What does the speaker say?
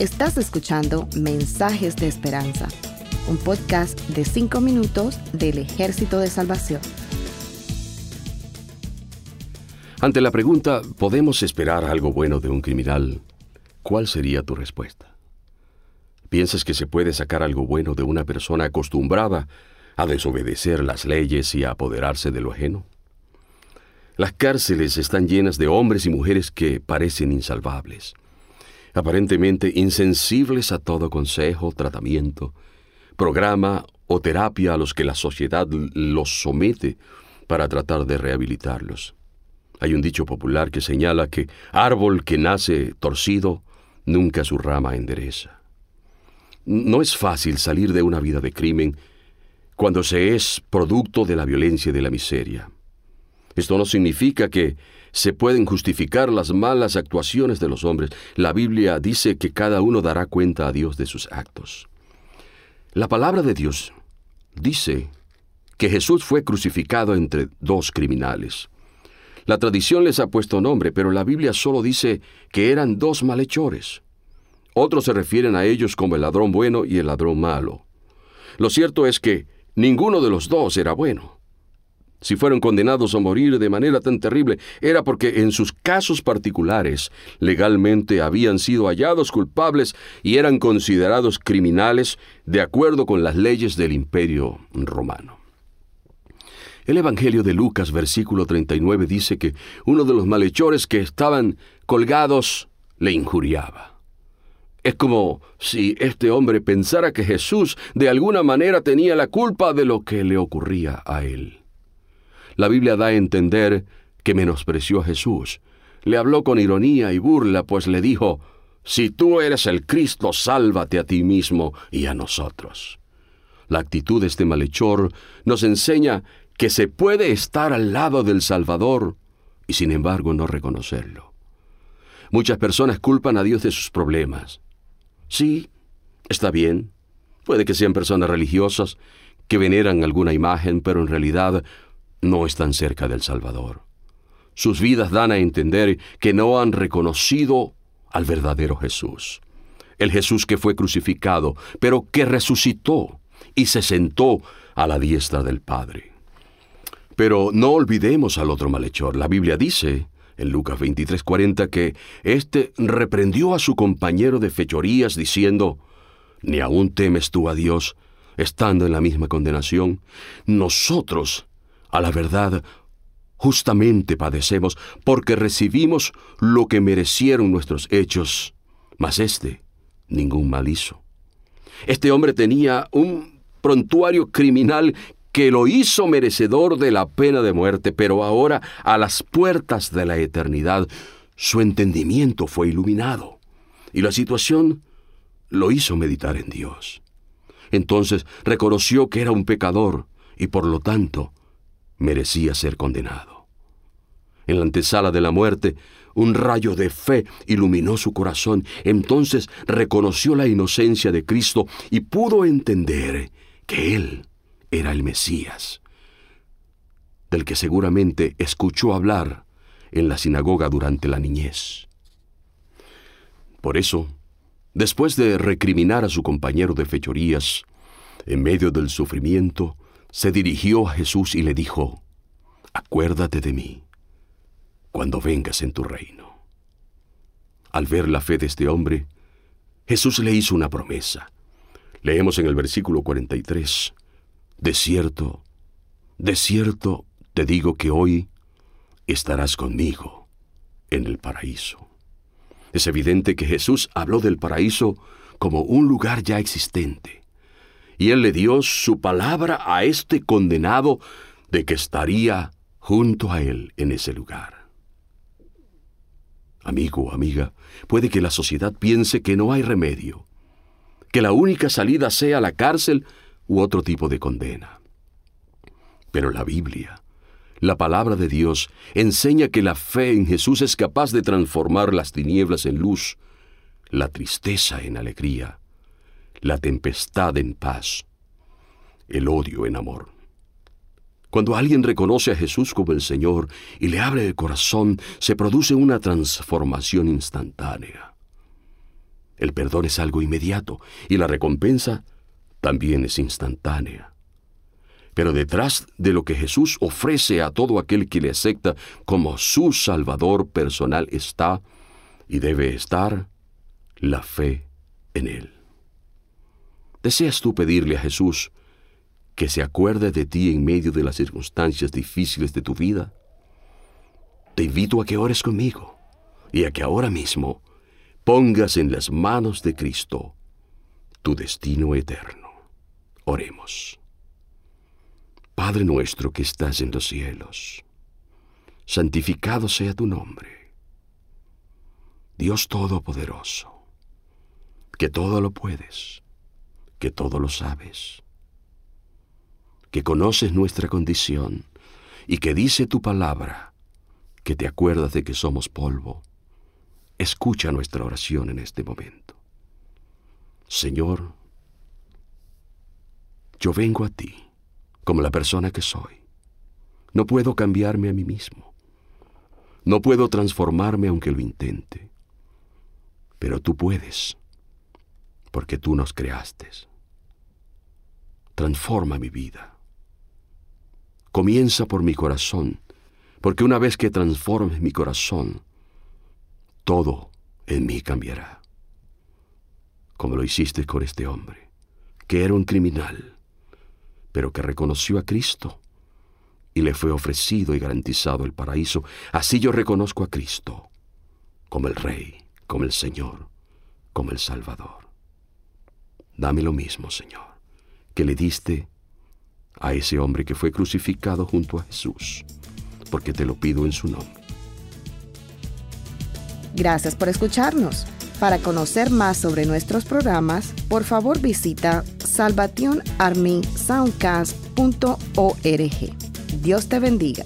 Estás escuchando Mensajes de Esperanza, un podcast de 5 minutos del Ejército de Salvación. Ante la pregunta, ¿podemos esperar algo bueno de un criminal? ¿Cuál sería tu respuesta? ¿Piensas que se puede sacar algo bueno de una persona acostumbrada a desobedecer las leyes y a apoderarse de lo ajeno? Las cárceles están llenas de hombres y mujeres que parecen insalvables aparentemente insensibles a todo consejo, tratamiento, programa o terapia a los que la sociedad los somete para tratar de rehabilitarlos. Hay un dicho popular que señala que árbol que nace torcido nunca su rama endereza. No es fácil salir de una vida de crimen cuando se es producto de la violencia y de la miseria. Esto no significa que se pueden justificar las malas actuaciones de los hombres. La Biblia dice que cada uno dará cuenta a Dios de sus actos. La palabra de Dios dice que Jesús fue crucificado entre dos criminales. La tradición les ha puesto nombre, pero la Biblia solo dice que eran dos malhechores. Otros se refieren a ellos como el ladrón bueno y el ladrón malo. Lo cierto es que ninguno de los dos era bueno. Si fueron condenados a morir de manera tan terrible, era porque en sus casos particulares legalmente habían sido hallados culpables y eran considerados criminales de acuerdo con las leyes del imperio romano. El Evangelio de Lucas versículo 39 dice que uno de los malhechores que estaban colgados le injuriaba. Es como si este hombre pensara que Jesús de alguna manera tenía la culpa de lo que le ocurría a él. La Biblia da a entender que menospreció a Jesús. Le habló con ironía y burla, pues le dijo, Si tú eres el Cristo, sálvate a ti mismo y a nosotros. La actitud de este malhechor nos enseña que se puede estar al lado del Salvador y sin embargo no reconocerlo. Muchas personas culpan a Dios de sus problemas. Sí, está bien. Puede que sean personas religiosas que veneran alguna imagen, pero en realidad no están cerca del Salvador. Sus vidas dan a entender que no han reconocido al verdadero Jesús, el Jesús que fue crucificado, pero que resucitó y se sentó a la diestra del Padre. Pero no olvidemos al otro malhechor. La Biblia dice en Lucas 23:40 que éste reprendió a su compañero de fechorías diciendo, ¿Ni aún temes tú a Dios, estando en la misma condenación? Nosotros a la verdad, justamente padecemos porque recibimos lo que merecieron nuestros hechos, mas éste ningún mal hizo. Este hombre tenía un prontuario criminal que lo hizo merecedor de la pena de muerte, pero ahora, a las puertas de la eternidad, su entendimiento fue iluminado y la situación lo hizo meditar en Dios. Entonces reconoció que era un pecador y por lo tanto merecía ser condenado. En la antesala de la muerte, un rayo de fe iluminó su corazón. Entonces reconoció la inocencia de Cristo y pudo entender que Él era el Mesías, del que seguramente escuchó hablar en la sinagoga durante la niñez. Por eso, después de recriminar a su compañero de fechorías, en medio del sufrimiento, se dirigió a Jesús y le dijo, Acuérdate de mí cuando vengas en tu reino. Al ver la fe de este hombre, Jesús le hizo una promesa. Leemos en el versículo 43, De cierto, de cierto te digo que hoy estarás conmigo en el paraíso. Es evidente que Jesús habló del paraíso como un lugar ya existente y él le dio su palabra a este condenado de que estaría junto a él en ese lugar. Amigo amiga, puede que la sociedad piense que no hay remedio, que la única salida sea la cárcel u otro tipo de condena. Pero la Biblia, la palabra de Dios, enseña que la fe en Jesús es capaz de transformar las tinieblas en luz, la tristeza en alegría, la tempestad en paz, el odio en amor. Cuando alguien reconoce a Jesús como el Señor y le abre el corazón, se produce una transformación instantánea. El perdón es algo inmediato y la recompensa también es instantánea. Pero detrás de lo que Jesús ofrece a todo aquel que le acepta como su Salvador personal está y debe estar la fe en Él. ¿Deseas tú pedirle a Jesús que se acuerde de ti en medio de las circunstancias difíciles de tu vida? Te invito a que ores conmigo y a que ahora mismo pongas en las manos de Cristo tu destino eterno. Oremos. Padre nuestro que estás en los cielos, santificado sea tu nombre. Dios Todopoderoso, que todo lo puedes, que todo lo sabes, que conoces nuestra condición y que dice tu palabra, que te acuerdas de que somos polvo. Escucha nuestra oración en este momento. Señor, yo vengo a ti como la persona que soy. No puedo cambiarme a mí mismo. No puedo transformarme aunque lo intente. Pero tú puedes, porque tú nos creaste. Transforma mi vida. Comienza por mi corazón, porque una vez que transformes mi corazón, todo en mí cambiará. Como lo hiciste con este hombre, que era un criminal pero que reconoció a Cristo y le fue ofrecido y garantizado el paraíso. Así yo reconozco a Cristo como el Rey, como el Señor, como el Salvador. Dame lo mismo, Señor, que le diste a ese hombre que fue crucificado junto a Jesús, porque te lo pido en su nombre. Gracias por escucharnos. Para conocer más sobre nuestros programas, por favor visita salvationarmysoundcast.org. Dios te bendiga.